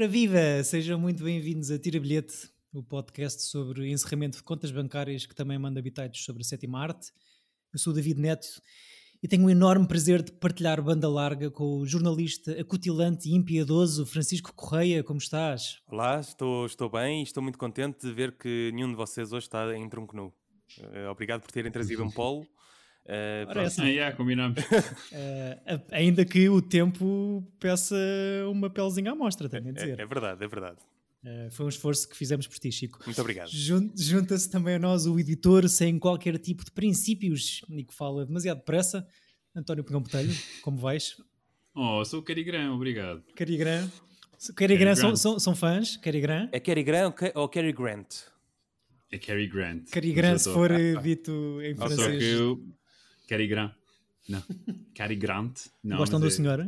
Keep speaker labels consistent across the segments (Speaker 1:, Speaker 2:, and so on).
Speaker 1: Ora viva! Sejam muito bem-vindos a Tira Bilhete, o podcast sobre encerramento de contas bancárias que também manda habitats sobre a sétima arte. Eu sou o David Neto e tenho o enorme prazer de partilhar banda larga com o jornalista acutilante e impiedoso Francisco Correia. Como estás?
Speaker 2: Olá, estou, estou bem e estou muito contente de ver que nenhum de vocês hoje está em tronco nu. Eh, obrigado por terem trazido um polo. Uh.
Speaker 3: Ah, yeah, combinamos.
Speaker 1: Uh, ainda que o tempo peça uma pelezinha à mostra, tenho a dizer.
Speaker 2: É, é verdade, é verdade.
Speaker 1: Uh, foi um esforço que fizemos por ti, Chico.
Speaker 2: Muito obrigado.
Speaker 1: Junta-se também a nós o editor sem qualquer tipo de princípios e que fala demasiado depressa, António Pinhão Botelho. Como vais?
Speaker 3: Oh, sou o Carigrã, obrigado.
Speaker 1: Carigrã. Carigrã são, são, são fãs? Carigrã?
Speaker 2: É Carigrã ou Cary Grant?
Speaker 3: É Cary Grant.
Speaker 1: Cary Grant, se for dito em francês. Só que eu
Speaker 3: Cary Grant. Não. Cary Grant. Não,
Speaker 1: Gostam do é... senhor?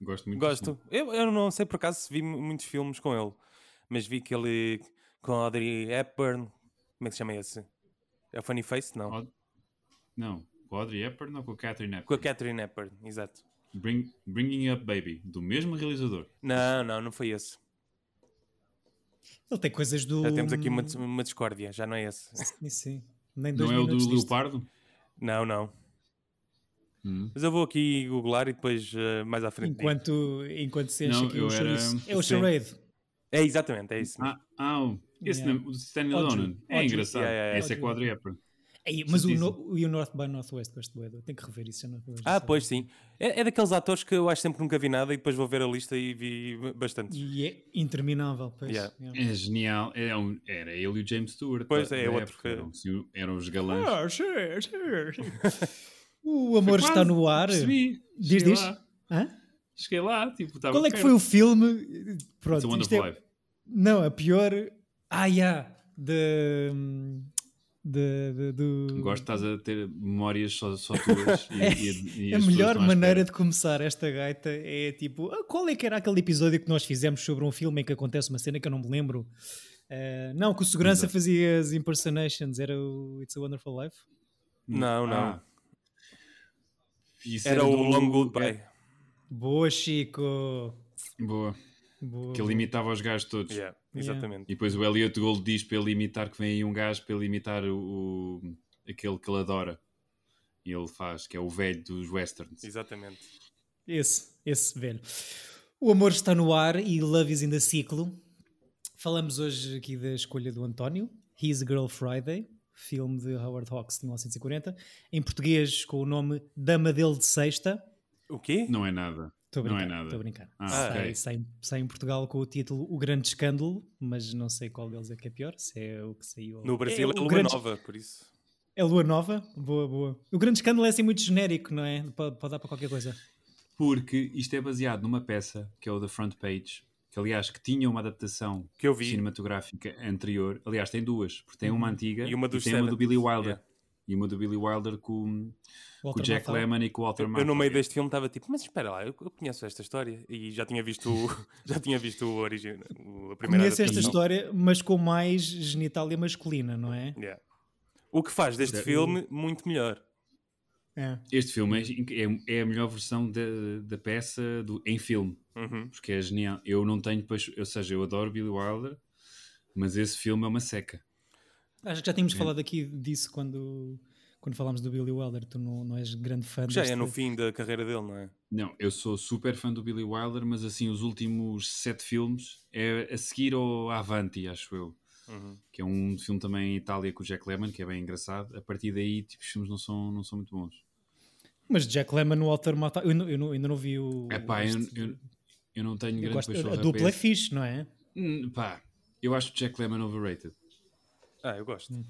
Speaker 3: Gosto muito.
Speaker 2: Gosto. Eu, eu não sei por acaso se vi muitos filmes com ele, mas vi que ele com Audrey Hepburn. Como é que se chama esse? É o Funny Face? Não. Od...
Speaker 3: Não. Com Audrey Hepburn ou com a Catherine Hepburn?
Speaker 2: Com a Catherine Hepburn, exato.
Speaker 3: Bring, Bringing Up Baby, do mesmo realizador.
Speaker 2: Não, não, não foi esse.
Speaker 1: Ele tem coisas do.
Speaker 2: Já temos aqui uma, uma discórdia, já não é esse.
Speaker 1: Sim, sim.
Speaker 3: Nem não é o do Leopardo?
Speaker 2: Não, não. Hum. Mas eu vou aqui googlar e depois uh, mais à frente.
Speaker 1: Enquanto, enquanto se enche aqui o era... É o charade.
Speaker 2: É exatamente, é isso.
Speaker 3: Ah, ah esse yeah. o Stanley Donen. É engraçado. Yeah, yeah, Esse é Quadri
Speaker 1: Ei, mas o, no, o North by Northwest gosto Tenho que rever isso. Já não,
Speaker 2: já ah, pois sim. É, é, daqueles atores que eu acho sempre que nunca vi nada e depois vou ver a lista e vi bastante.
Speaker 1: E é interminável. Pois.
Speaker 3: Yeah. É genial. É um, era ele e o James Stewart.
Speaker 2: Pois é, é outro. Que...
Speaker 3: Eram, eram os galãs.
Speaker 1: Ah, sim, sim. o amor está no ar.
Speaker 3: Percebi.
Speaker 1: Diz, diz. Hã?
Speaker 3: Cheguei lá. Tipo,
Speaker 1: Qual é que foi o filme? Pronto, It's a Wonderful é... Não, a pior. Ah, yeah. De de, de, de...
Speaker 3: Gosto de estás a ter memórias só, só tuas.
Speaker 1: e, é, e, e a melhor maneira de começar esta gaita é tipo: ah, qual é que era aquele episódio que nós fizemos sobre um filme em que acontece uma cena que eu não me lembro? Uh, não, que o segurança Exato. fazia as impersonations, era o It's a Wonderful Life?
Speaker 2: Não, não. Ah. Era, era o Long Goodbye.
Speaker 1: Boa, Chico.
Speaker 3: Boa. Boa. Que ele imitava os gajos todos.
Speaker 2: Yeah. Exatamente.
Speaker 3: E depois o Elliot Gold diz para ele imitar que vem aí um gajo para ele imitar o, o, aquele que ele adora. E ele faz, que é o velho dos westerns.
Speaker 2: Exatamente.
Speaker 1: Esse, esse velho. O amor está no ar e Love is in the ciclo. Falamos hoje aqui da escolha do António, His Girl Friday, filme de Howard Hawks de 1940, em português com o nome Dama dele de Sexta.
Speaker 2: O quê?
Speaker 3: Não é nada.
Speaker 1: Estou a brincar. Não é nada. Estou a brincar. Ah, sai, okay. sai, sai, em Portugal com o título O Grande Escândalo, mas não sei qual deles é que é pior, se é o que saiu.
Speaker 2: No Brasil é, é Lua grande... Nova, por isso.
Speaker 1: É Lua Nova? Boa, boa. O Grande Escândalo é assim muito genérico, não é? Pode, pode dar para qualquer coisa.
Speaker 3: Porque isto é baseado numa peça que é o The Front Page, que aliás que tinha uma adaptação cinematográfica anterior. Aliás, tem duas, porque tem uma uhum. antiga e uma, e tem uma do Billy Wilder. Yeah. E uma do Billy Wilder com, com o Jack Lemmon e com o Walter
Speaker 2: Eu, eu no meio deste filme estava tipo, mas espera lá, eu, eu, conheço esta história e já tinha visto já tinha visto o original, a primeira
Speaker 1: Conheço esta história, mas com mais genitália masculina, não é?
Speaker 2: Yeah. O que faz deste filme muito melhor.
Speaker 3: É. Este filme é, é, é, a melhor versão da, da peça do, em filme,
Speaker 2: uhum.
Speaker 3: porque é genial. Eu não tenho, ou seja, eu adoro Billy Wilder, mas esse filme é uma seca.
Speaker 1: Acho que já tínhamos é. falado aqui disso quando, quando falámos do Billy Wilder. Tu não, não és grande fã
Speaker 2: Já deste... é no fim da carreira dele, não é?
Speaker 3: Não, eu sou super fã do Billy Wilder, mas assim, os últimos sete filmes é a seguir ao Avanti, acho eu.
Speaker 2: Uhum.
Speaker 3: Que é um filme também em Itália com o Jack Lemmon, que é bem engraçado. A partir daí, tipo, os filmes não são, não são muito bons.
Speaker 1: Mas Jack Lemmon no Walter Matthau, eu, eu, eu, ainda não vi o.
Speaker 3: É pá, eu, eu, eu, não tenho grande gosto,
Speaker 1: A dupla é fixe, não é?
Speaker 3: Hum, pá, eu acho o Jack Lemmon overrated.
Speaker 2: Ah, eu gosto. Hum.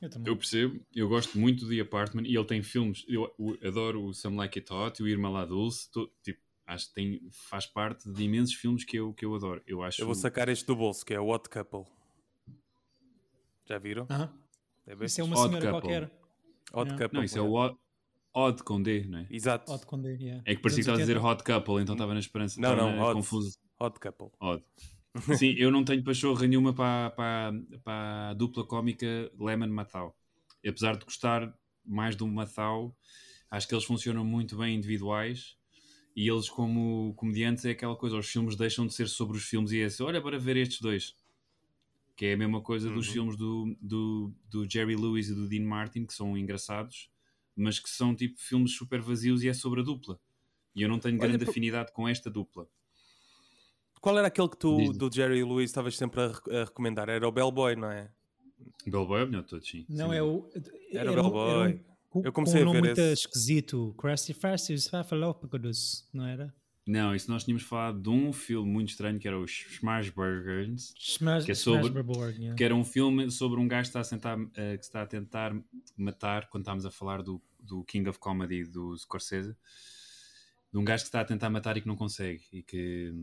Speaker 3: Eu, eu, percebo, eu gosto muito do The Apartment e ele tem filmes. Eu, eu adoro o Some Like It Hot e o Irma Lá Dulce. Tô, tipo, acho que tem, faz parte de imensos filmes que eu, que eu adoro. Eu, acho...
Speaker 2: eu vou sacar este do bolso, que é o Odd Couple. Já viram?
Speaker 1: Uh -huh. é isso é uma Odd senhora couple. qualquer.
Speaker 2: Odd yeah. Couple.
Speaker 3: Não, isso é o Odd, Odd com D, não é?
Speaker 2: Exato.
Speaker 1: Odd com D, yeah.
Speaker 3: É que parecia que estava a dizer Hot Couple, então estava na esperança.
Speaker 2: Não, não,
Speaker 3: odd, confuso.
Speaker 2: Odd Couple.
Speaker 3: Odd. Sim, eu não tenho pachorra nenhuma para, para, para a dupla cómica Lemon Matau. Apesar de gostar mais do Matau, acho que eles funcionam muito bem individuais E eles, como comediantes, é aquela coisa: os filmes deixam de ser sobre os filmes e é assim, olha, para ver estes dois. Que é a mesma coisa uhum. dos filmes do, do, do Jerry Lewis e do Dean Martin, que são engraçados, mas que são tipo filmes super vazios e é sobre a dupla. E eu não tenho grande afinidade com esta dupla.
Speaker 2: Qual era aquele que tu, do Jerry Lewis, estavas sempre a, a, recomendar? Era o Bellboy, não é?
Speaker 3: Bellboy é o melhor de todos, sim.
Speaker 1: Não,
Speaker 3: sim.
Speaker 1: é o.
Speaker 2: Era, o Bellboy.
Speaker 1: Um, eu comecei com um a ver muito esse. esquisito. Crusty Fastis Fafalopagos, não era?
Speaker 3: Não, isso nós tínhamos falado de um filme muito estranho que era o Smashburgers. Smash, que, é sobre, yeah. que era um filme sobre um gajo que está a, sentar, uh, que está a tentar matar, quando estávamos a falar do, do King of Comedy do Scorsese, de um gajo que está a tentar matar e que não consegue. E que.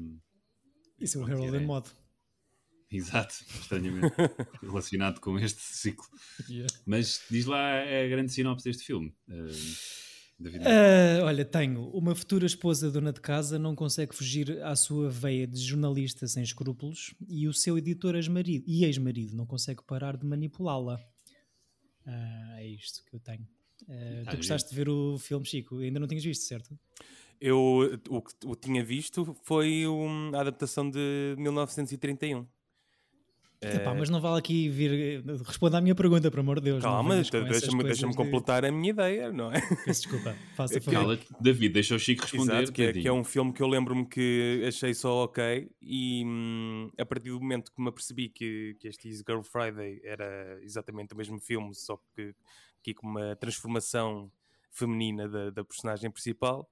Speaker 1: Isso é o Harold é. Mod.
Speaker 3: Exato, estranhamente relacionado com este ciclo. Yeah. Mas diz lá a grande sinopse deste filme. Uh,
Speaker 1: Uh, olha, tenho. Uma futura esposa dona de casa não consegue fugir à sua veia de jornalista sem escrúpulos e o seu editor ex-marido e ex-marido não consegue parar de manipulá-la. Uh, é isto que eu tenho. Uh, tu gostaste de ver o filme, Chico? Ainda não tinhas visto, certo?
Speaker 2: Eu o que tinha visto foi uma adaptação de 1931.
Speaker 1: Epá, mas não vale aqui vir. Responda à minha pergunta, por amor de Deus.
Speaker 2: Calma, deixa-me deixa completar a minha ideia, não é?
Speaker 1: Peço desculpa, faça
Speaker 3: a favor. David, deixa o Chico responder.
Speaker 2: Exato, que, é, que é um filme que eu lembro-me que achei só ok e hum, a partir do momento que me apercebi que, que este Is Girl Friday era exatamente o mesmo filme, só que aqui com uma transformação feminina da, da personagem principal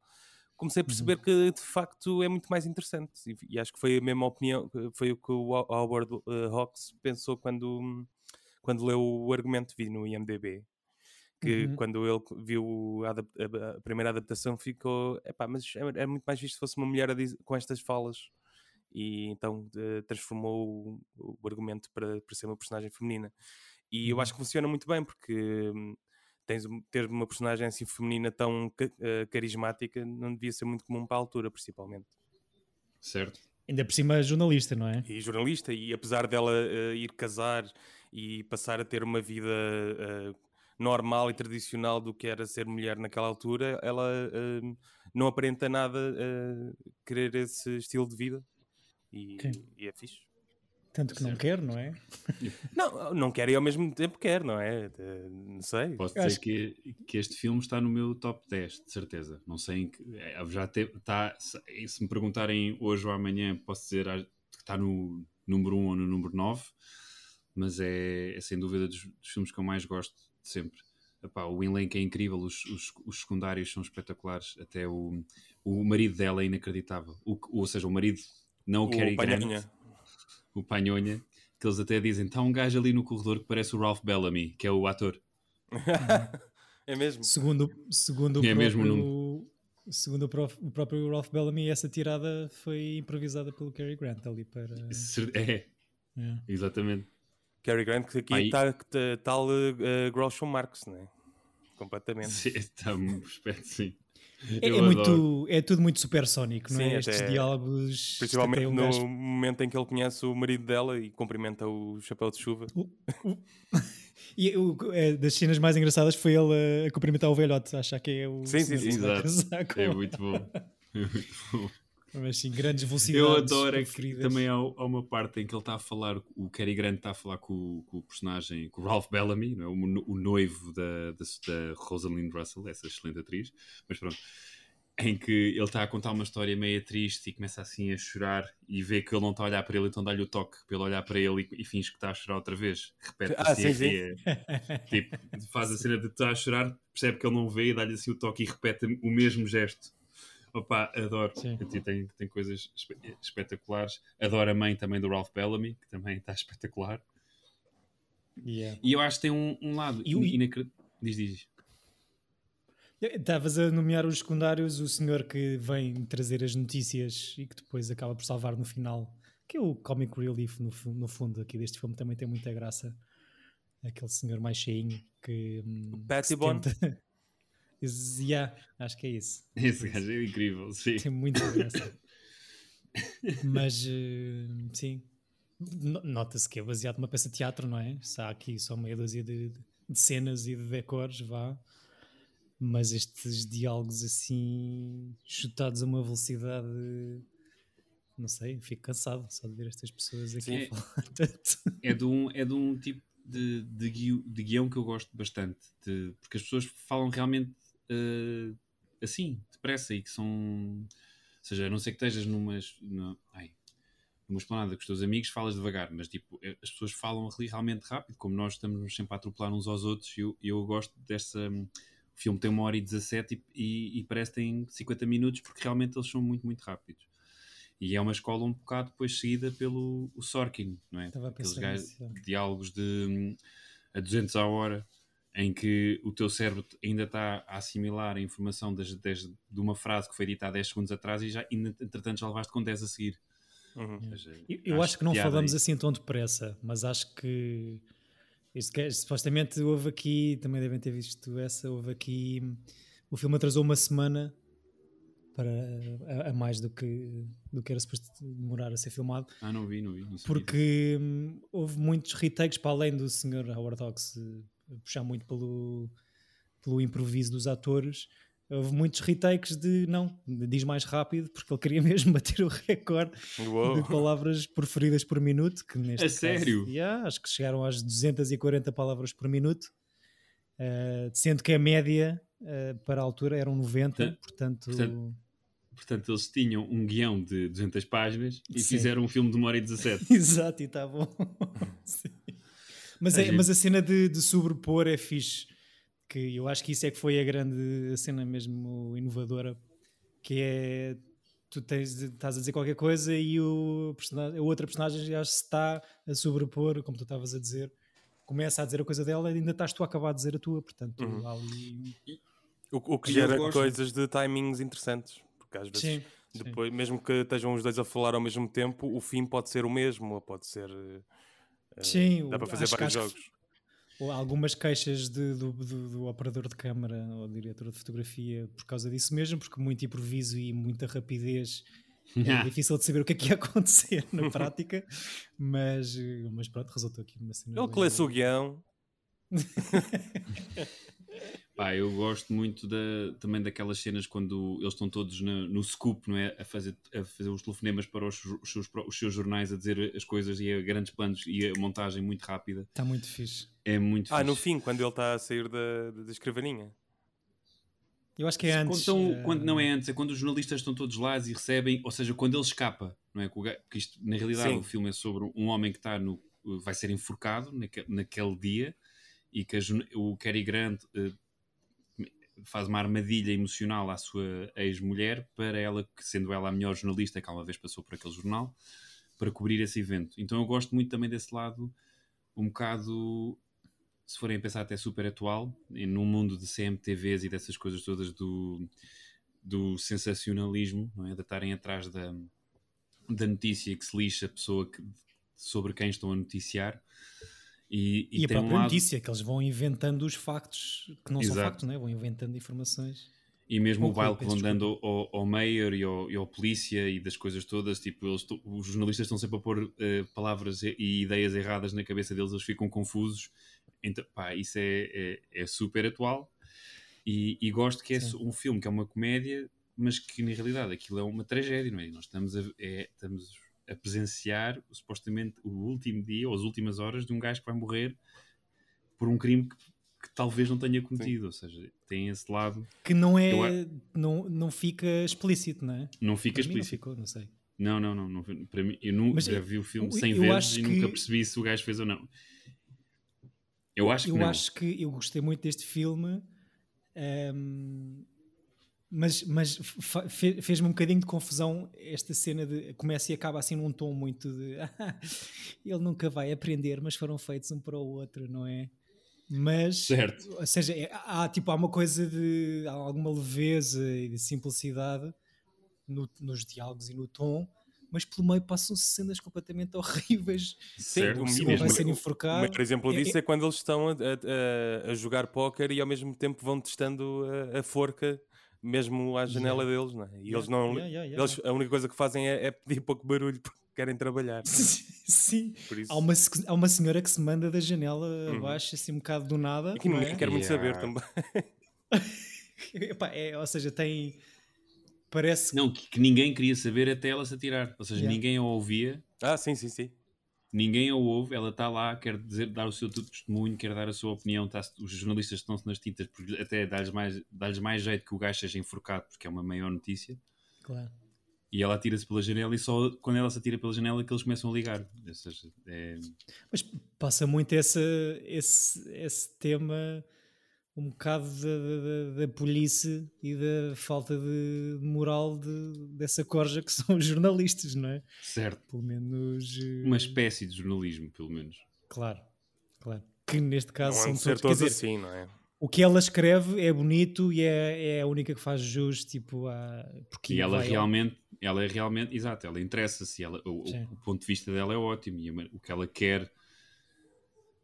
Speaker 2: comecei a perceber uhum. que de facto é muito mais interessante e, e, acho que foi a mesma opinião, foi o que o Howard uh, Hawks pensou quando, quando leu o argumento, vi no IMDB que uhum. quando ele viu a, a, a, primeira adaptação ficou, epá, mas é, é muito mais visto se fosse uma mulher com estas falas e então uh, transformou o, o, argumento para, para ser uma personagem feminina e eu acho uhum. que funciona muito bem porque hum, tens, ter uma personagem assim feminina tão uh, carismática não devia ser muito comum para a altura, principalmente.
Speaker 3: Certo.
Speaker 1: Ainda por cima jornalista, não é?
Speaker 2: E jornalista, e apesar dela uh, ir casar e passar a ter uma vida uh, normal e tradicional do que era ser mulher naquela altura, ela não aparenta nada querer esse estilo de vida e, e é fixe.
Speaker 1: Tanto que não quer, não é?
Speaker 2: Não, não quer e ao mesmo tempo quer, não é? Não sei.
Speaker 3: Posso dizer Acho... que, que este filme está no meu top 10, de certeza. Não sei em que. É, já te, está, se me perguntarem hoje ou amanhã, posso dizer que está no número 1 ou no número 9, mas é, é sem dúvida dos, dos, filmes que eu mais gosto de sempre. Epá, o elenco é incrível, os, os, os, secundários são espetaculares, até o, o marido dela é inacreditável. O, ou seja, o marido, não o, o Cary Grant o Panhonha, que eles até dizem: está um gajo ali no corredor que parece o Ralph Bellamy, que é o ator.
Speaker 2: é mesmo?
Speaker 1: Segundo, segundo, é o, próprio, mesmo segundo o, prof, o, próprio Ralph Bellamy, essa tirada foi improvisada pelo Cary Grant ali para.
Speaker 3: É, é. exatamente.
Speaker 2: Cary Grant, que aqui está tal uh, Groucho Marx, não é? Completamente.
Speaker 3: Sim, está um aspecto, sim.
Speaker 1: É, é, muito, é tudo muito supersónico, não é? Sim, é? Estes diálogos.
Speaker 2: Principalmente um no gajo... momento em que ele conhece o marido dela e cumprimenta o chapéu de chuva.
Speaker 1: e o, é, das cenas mais engraçadas foi ele a, cumprimentar o velhote, achar que é o.
Speaker 2: Sim, sim, sim.
Speaker 3: Exato. É muito bom. É muito bom.
Speaker 1: Mas sim, grandes velocidades.
Speaker 3: Eu adoro é que também há, há, uma parte em que ele está a falar, o Cary Grant está a falar com, com o personagem, com o Ralph Bellamy, é? o, o noivo da, da, da Rosalind Russell, essa excelente atriz, mas pronto, em que ele está a contar uma história meio triste e começa assim a chorar e vê que ele não está a olhar para ele, então dá-lhe o toque para ele olhar para ele e, e finge que está a chorar outra vez. Repete ah, assim, sim, sim. tipo, faz a cena de estar a chorar, percebe que ele não vê, dá-lhe assim o toque e repete o mesmo gesto Opa, adoro. Tem, tem coisas espetaculares. Adoro a mãe também do Ralph Bellamy, que também está espetacular.
Speaker 1: Yeah.
Speaker 3: E eu acho que tem um, um lado e, inacreditável. Diz, diz.
Speaker 1: Estavas a nomear os secundários, o senhor que vem trazer as notícias e que depois acaba por salvar no final, que é o comic relief no, no fundo aqui deste filme também tem muita graça. Aquele senhor mais cheinho que.
Speaker 2: Hum, Patty Bond. Tenta...
Speaker 1: Yeah, acho que é isso.
Speaker 3: Esse gajo é incrível, sim.
Speaker 1: Tem muita graça. Mas, uh, sim, nota-se que é baseado numa peça de teatro, não é? Se há aqui só meia dúzia de, de cenas e de decors, vá. mas estes diálogos assim chutados a uma velocidade não sei, fico cansado só de ver estas pessoas aqui
Speaker 3: Sim, é, é, de um, é de um tipo de, de, guião, de guião que eu gosto bastante, de, porque as pessoas falam realmente uh, assim, depressa, e que são. Ou seja, a não ser que estejas numas. No, ai, numa esplanada com os teus amigos, falas devagar, mas tipo, é, as pessoas falam ali realmente rápido, como nós estamos sempre a atropelar uns aos outros, e eu, eu gosto dessa. o filme tem uma hora e 17 e, e, e parece que tem 50 minutos, porque realmente eles são muito, muito rápidos. E é uma escola um bocado depois seguida pelo o Sorkin, não é? Aqueles gajos, diálogos de a 200 a hora, em que o teu cérebro ainda está a assimilar a informação desde, desde, de uma frase que foi dita há 10 segundos atrás e já, entretanto já levaste com 10 a seguir.
Speaker 1: Uhum. eu, eu acho, acho que não falamos aí. assim tão depressa, mas acho que isto que supostamente houve aqui, também devem ter visto essa, houve aqui o filme atrasou uma semana para a, a, mais do que, do que era suposto demorar a ser filmado.
Speaker 3: Ah, não vi, não vi. Não
Speaker 1: porque hum, houve muitos retakes para além do Sr. Howard Hawks puxar muito pelo, pelo improviso dos atores. Houve muitos retakes de não, diz mais rápido, porque ele queria mesmo bater o recorde Uou. de palavras preferidas por minuto. Que neste
Speaker 3: é caso, sério?
Speaker 1: Yeah, acho que chegaram às 240 palavras por minuto, uh, sendo que a média uh, para a altura eram 90, portanto, portanto
Speaker 3: Portanto, eles tinham um guião de 200 páginas e Sim. fizeram um filme de uma hora e 17.
Speaker 1: Exato, e está bom. mas, é, mas a cena de, de, sobrepor é fixe. Que eu acho que isso é que foi a grande a cena mesmo inovadora. Que é tu tens, estás a dizer qualquer coisa e o a outra personagem já se está a sobrepor, como tu estavas a dizer, começa a dizer a coisa dela e ainda estás tu a acabar de dizer a tua, portanto uhum. ali...
Speaker 2: o, o, que gera coisas de timings interessantes porque às vezes sim, depois, sim. mesmo que estejam os dois a falar ao mesmo tempo, o fim pode ser o mesmo, ou pode ser. Uh,
Speaker 1: sim,
Speaker 2: dá para fazer vários jogos.
Speaker 1: Ou algumas queixas de, do, do, do, operador de câmara ou diretor de fotografia por causa disso mesmo, porque muito improviso e muita rapidez é difícil de saber o que é que ia acontecer na prática, mas, mas pronto, resultou aqui uma cena.
Speaker 2: Ele que lê o guião.
Speaker 3: Pá, eu gosto muito da, também daquelas cenas quando eles estão todos no, no scoop, não é? A fazer, a fazer os telefonemas para os, os, seus, os seus jornais, a dizer as coisas e a grandes planos e a montagem muito rápida.
Speaker 1: Está muito fixe.
Speaker 3: É muito
Speaker 2: ah,
Speaker 3: fixe.
Speaker 2: no fim, quando ele está a sair da, da escrivaninha.
Speaker 1: Eu acho que é antes.
Speaker 3: Quando, uh... quando, não é antes, é quando os jornalistas estão todos lá e recebem, ou seja, quando ele escapa, não é? Porque isto, na realidade, Sim. o filme é sobre um homem que está no. vai ser enforcado naquele, naquele dia e que a, o Cary Grant. Faz uma armadilha emocional à sua ex-mulher para ela, sendo ela a melhor jornalista que uma vez passou por aquele jornal, para cobrir esse evento. Então eu gosto muito também desse lado, um bocado, se forem pensar até super atual, num mundo de CMTVs e dessas coisas todas do, do sensacionalismo, não é? de estarem atrás da, da notícia que se lixa a pessoa que, sobre quem estão a noticiar. E,
Speaker 1: e, e a própria um lado... notícia, que eles vão inventando os factos que não Exato. são factos, né? vão inventando informações.
Speaker 3: E mesmo o baile que vão dando ao, ao mayor e ao, e ao, polícia e das coisas todas, tipo, eles, os jornalistas estão sempre a pôr uh, palavras e, e, ideias erradas na cabeça deles, eles ficam confusos. Então, pá, isso é, é, é super atual. E, e gosto que é Sim. um filme que é uma comédia, mas que na realidade aquilo é uma tragédia, não é? Nós estamos a, é, estamos a presenciar supostamente o último dia ou as últimas horas de um gajo que vai morrer por um crime que, que talvez não tenha cometido, Sim. ou seja, tem esse lado
Speaker 1: que não é, eu, não, não fica explícito, não é?
Speaker 3: Não fica para explícito.
Speaker 1: não ficou, não sei.
Speaker 3: Não, não, não, não, para mim, eu nunca já vi o filme 100 vezes e que... nunca percebi se o gajo fez ou não. Eu acho que
Speaker 1: eu
Speaker 3: não.
Speaker 1: acho que eu gostei muito deste filme. Um, mas, mas fez-me um bocadinho de confusão esta cena de começa e acaba assim num tom muito de ele nunca vai aprender, mas foram feitos um para o outro, não é? Mas,
Speaker 3: certo.
Speaker 1: ou seja, é, há, tipo, há uma coisa de há alguma leveza e de simplicidade no, nos diálogos e no tom, mas pelo meio passam-se cenas completamente horríveis.
Speaker 2: Sim, o, mesmo, vai ser enforcado. O melhor exemplo é, disso é, é, quando eles estão a, a, a jogar póquer e ao mesmo tempo vão testando a, a forca mesmo à janela yeah. deles, não é? E yeah. eles não. Yeah, eles, a única coisa que fazem é, é pedir pouco barulho porque querem trabalhar.
Speaker 1: Sim, há, uma, há uma senhora que se manda da janela uhum. abaixo, assim um bocado do nada.
Speaker 2: E que ninguém é? quer muito saber também.
Speaker 1: Epá, é, ou seja, tem. Parece.
Speaker 3: Não, que, que, ninguém queria saber até ela se atirar. Ou seja, yeah. ninguém a ouvia.
Speaker 2: Ah, sim, sim, sim.
Speaker 3: Ninguém a ouve, ela está lá, quer dizer, dar o seu testemunho, quer dar a sua opinião. Tá, os jornalistas estão-se nas tintas, porque até dá-lhes mais, dá mais jeito que o gajo seja enforcado, porque é uma maior notícia.
Speaker 1: Claro.
Speaker 3: E ela atira-se pela janela e só quando ela se atira pela janela é que eles começam a ligar. Seja, é...
Speaker 1: Mas passa muito esse, esse, esse tema um bocado da, da, da polícia e da falta de moral de, dessa corja que são os jornalistas, não é?
Speaker 3: Certo.
Speaker 1: Pelo menos...
Speaker 3: Uma eh, espécie de jornalismo, pelo menos.
Speaker 1: Claro, claro. Que neste caso
Speaker 2: não
Speaker 1: são todos...
Speaker 2: todos dizer, assim, não é?
Speaker 1: o que ela escreve é bonito e é, é a única que faz jus tipo a porque
Speaker 3: e ela realmente ela é realmente exato ela interessa-se ela o, o, ponto de vista dela é ótimo e o que ela quer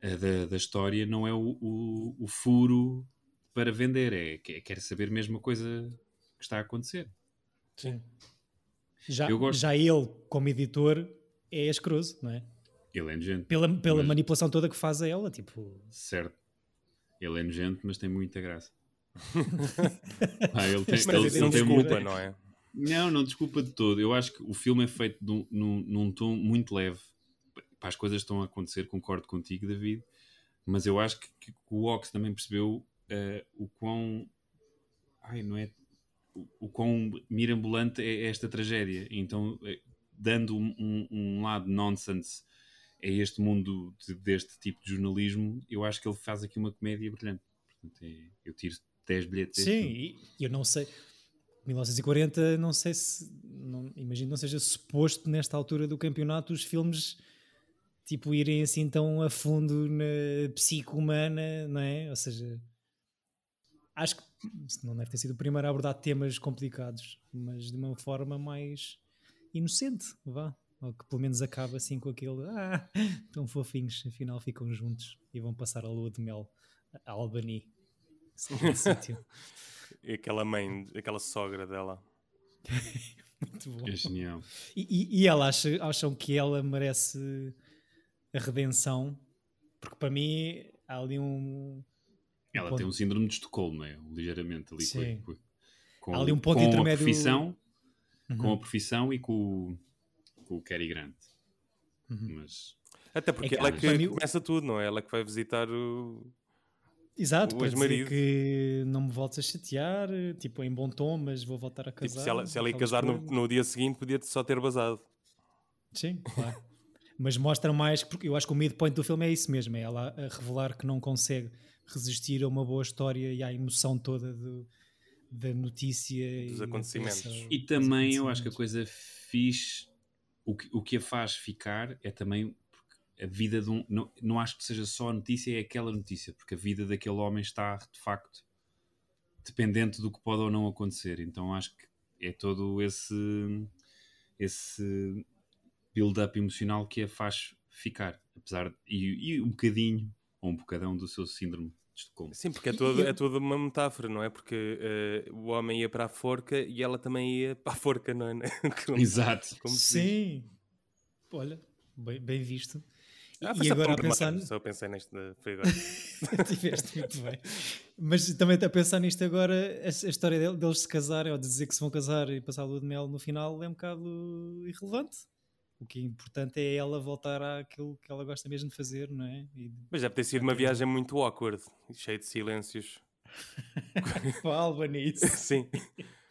Speaker 3: da, da história não é o, o, o furo para vender é quer saber mesmo a coisa que está a acontecer
Speaker 1: sim já, já ele como editor é escroso não é
Speaker 3: ele é nojento
Speaker 1: pela, pela mas... manipulação toda que faz a ela tipo
Speaker 3: certo ele é nojento, mas tem muita graça. ah, ele
Speaker 2: tem, ele, ele, não tem desculpa, muita... não é?
Speaker 3: Não, não desculpa de todo. Eu acho que o filme é feito num, num, num tom muito leve. Para as coisas estão a acontecer, concordo contigo, David. Mas eu acho que, que o Ox também percebeu uh, o quão. Ai, não é? O, o quão mirambulante é esta tragédia. Então, eh, dando um, um, um lado nonsense é este mundo de, deste tipo de jornalismo, eu acho que ele faz aqui uma comédia brilhante. Portanto, é, eu tiro 10 bilhetes.
Speaker 1: Sim, eu não sei. 1940, não sei se. Não, imagino que não seja suposto nesta altura do campeonato os filmes tipo irem assim tão a fundo na psique humana, não é? Ou seja, acho que não deve ter sido o primeiro a abordar temas complicados, mas de uma forma mais inocente, vá. Ou que pelo menos acaba assim com aquele ah, tão fofinhos, afinal ficam juntos e vão passar a lua de mel a Albany.
Speaker 2: e aquela mãe, aquela sogra dela.
Speaker 1: Muito bom.
Speaker 3: É genial.
Speaker 1: E, e, e ela acha, acham que ela merece a redenção, porque para mim há ali um.
Speaker 3: Ela um tem um síndrome de Estocolmo, é? ligeiramente ali
Speaker 1: Sim.
Speaker 3: com,
Speaker 1: com, há ali um ponto com intermédio.
Speaker 3: A profissão, uhum. Com a profissão e com, com o Cary Grant. Uhum. Mas...
Speaker 2: Até porque é ela é que mim... começa tudo, não é? Ela que vai visitar o.
Speaker 1: Exato, o ex-marido. que não me voltes a chatear, tipo, em bom tom, mas vou voltar a casar.
Speaker 2: Tipo, se ela, se ela ia casar no, no, dia seguinte, podia só ter basado.
Speaker 1: Sim, claro. mas mostra mais, porque eu acho que o midpoint do filme é isso mesmo, é ela a revelar que não consegue resistir a uma boa história e à emoção toda do, da notícia.
Speaker 2: Dos acontecimentos.
Speaker 3: E também eu acho que a coisa fixe o que, o que a faz ficar é também a vida de um. Não, não acho que seja só a notícia, é aquela notícia, porque a vida daquele homem está de facto dependente do que pode ou não acontecer. Então acho que é todo esse, esse build-up emocional que a faz ficar, apesar de, e, e um bocadinho, ou um bocadão do seu síndrome
Speaker 2: Sim, porque é toda, é toda uma metáfora, não é? Porque uh, o homem ia para a forca e ela também ia para a forca, não é?
Speaker 3: Como, Exato.
Speaker 1: Como Sim. Olha, bem, bem visto. Ah, e agora a pensar.
Speaker 2: Só pensei neste. Foi agora.
Speaker 1: Tiveste muito bem. Mas também a pensar nisto agora, a, a história deles se casarem ou de dizer que se vão casar e passar a lua de mel no final é um bocado irrelevante. O que é importante é ela voltar àquilo que ela gosta mesmo de fazer, não é? E...
Speaker 2: Mas deve ter sido uma viagem muito awkward, cheia de silêncios.
Speaker 1: com a.
Speaker 2: Sim.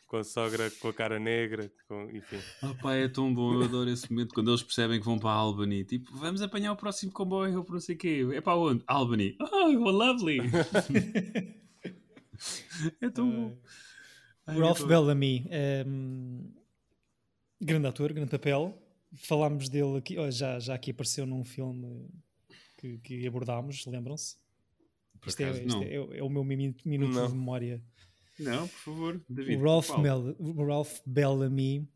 Speaker 2: Com a sogra com a cara negra, com... enfim.
Speaker 3: Oh, pai, é tão bom, eu adoro esse momento quando eles percebem que vão para Albany. Tipo, vamos apanhar o próximo comboio ou para não sei o quê. É para onde? Albany. Oh, lovely! é tão bom.
Speaker 1: Ai, Ralph é Bellamy, um, ehm, grande ator, grande papel falámos dele aqui, oh, já, já aqui apareceu num filme que, que abordámos, lembram-se? Isto, é, isto é, é, é, o meu minuto, minuto de memória.
Speaker 3: Não, por favor, David.
Speaker 1: O Ralph, Mel, o Ralph Bellamy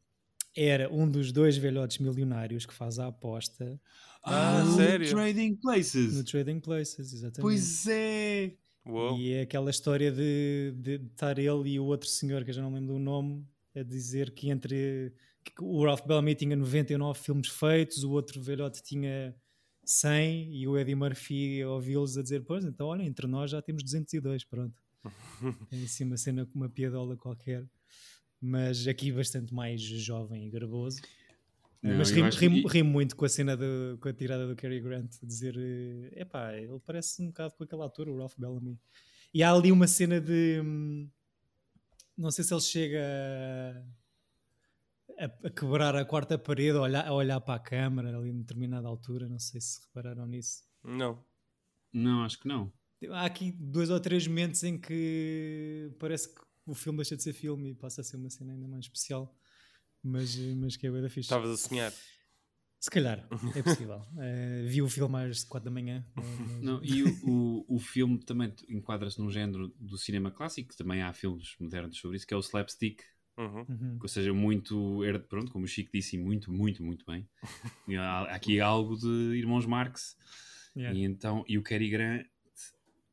Speaker 1: era um dos dois velhotes milionários que faz a aposta.
Speaker 3: Ah, no sério?
Speaker 1: Trading Places. No Trading Places, exatamente.
Speaker 3: Pois é!
Speaker 1: Uou. E é aquela história de, de estar ele e o outro senhor, que eu já não lembro do nome, a dizer que entre o Ralph Bellamy tinha 99 filmes feitos, o outro velhote tinha 100 e o Eddie Murphy ouviu-los a dizer, pois, então olha, entre nós já temos 202, pronto. Tem assim uma cena com uma piadola qualquer, mas aqui bastante mais jovem e garboso. Não, mas rimo, rimo, que... rimo, muito com a cena do, com a tirada do Cary Grant, dizer é pá, ele parece um bocado com aquele ator, o Ralph Bellamy. E há ali uma cena de hum, não sei se ele chega a, a, quebrar a quarta parede, a olhar, a olhar para a câmara ali em determinada altura, não sei se repararam nisso.
Speaker 2: Não.
Speaker 3: Não, acho que não.
Speaker 1: Há aqui dois ou três momentos em que parece que o filme deixa de ser filme e passa a ser uma cena ainda mais especial, mas, mas que é bem da fixe.
Speaker 2: Estavas a sonhar.
Speaker 1: Se calhar, é possível. uh, vi o filme às 4 da manhã.
Speaker 3: Mas... Não, e o, o, o filme também enquadra-se num género do cinema clássico, também há filmes modernos sobre isso, que é o slapstick. Uhum. uhum. Ou seja, muito, pronto, como o Chico disse, muito, muito, muito bem. há aqui algo de Irmãos Marx. Yeah. E então, e o Cary Grant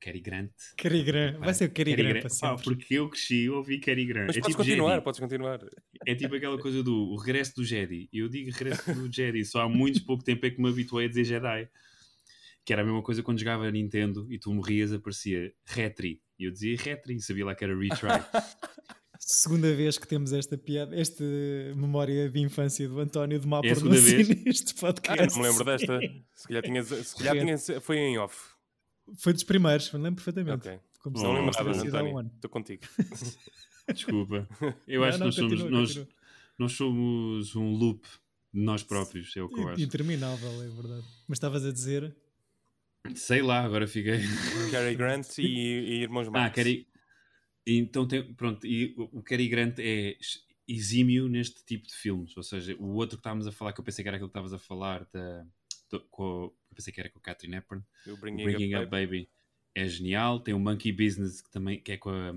Speaker 3: Cary Grant.
Speaker 1: Cary Grant. Vai ser o Cary, Grant, Grant para
Speaker 3: porque eu cresci e ouvi Cary Grant.
Speaker 2: Mas é podes tipo continuar, Jedi. podes continuar.
Speaker 3: É tipo aquela coisa do o regresso do Jedi. Eu digo regresso do Jedi, só há muito pouco tempo é que me habituei a dizer Jedi. Que era a mesma coisa quando jogava Nintendo e tu morrias, aparecia Retri. E eu dizia Retri, sabia lá que era Retry.
Speaker 1: segunda vez que temos esta piada, esta memória de infância do António de mal é por neste podcast.
Speaker 2: Ah, não me lembro desta. Se calhar, tinha, se calhar tinha, foi em off.
Speaker 1: Foi dos primeiros, me lembro perfeitamente.
Speaker 2: Ok. Como não lembrava, António. Estou contigo.
Speaker 3: Desculpa. Eu não, acho que nós, continua, somos, nós, nós somos um loop de nós próprios, é o que eu acho.
Speaker 1: Interminável, é verdade. Mas estavas a dizer...
Speaker 3: Sei lá, agora fiquei...
Speaker 2: Cary Grant e, e Irmãos Marx.
Speaker 3: Ah, Cary... Então, tem, pronto, e o Cary Grant é exímio neste tipo de filmes. Ou seja, o outro que estávamos a falar, que eu pensei que era aquilo que estavas a falar da, com, eu pensei que era com a Catherine Hepburn. O Bringing, o Bringing Up, Up Baby. Baby. é genial. Tem o Monkey Business que também que é com a,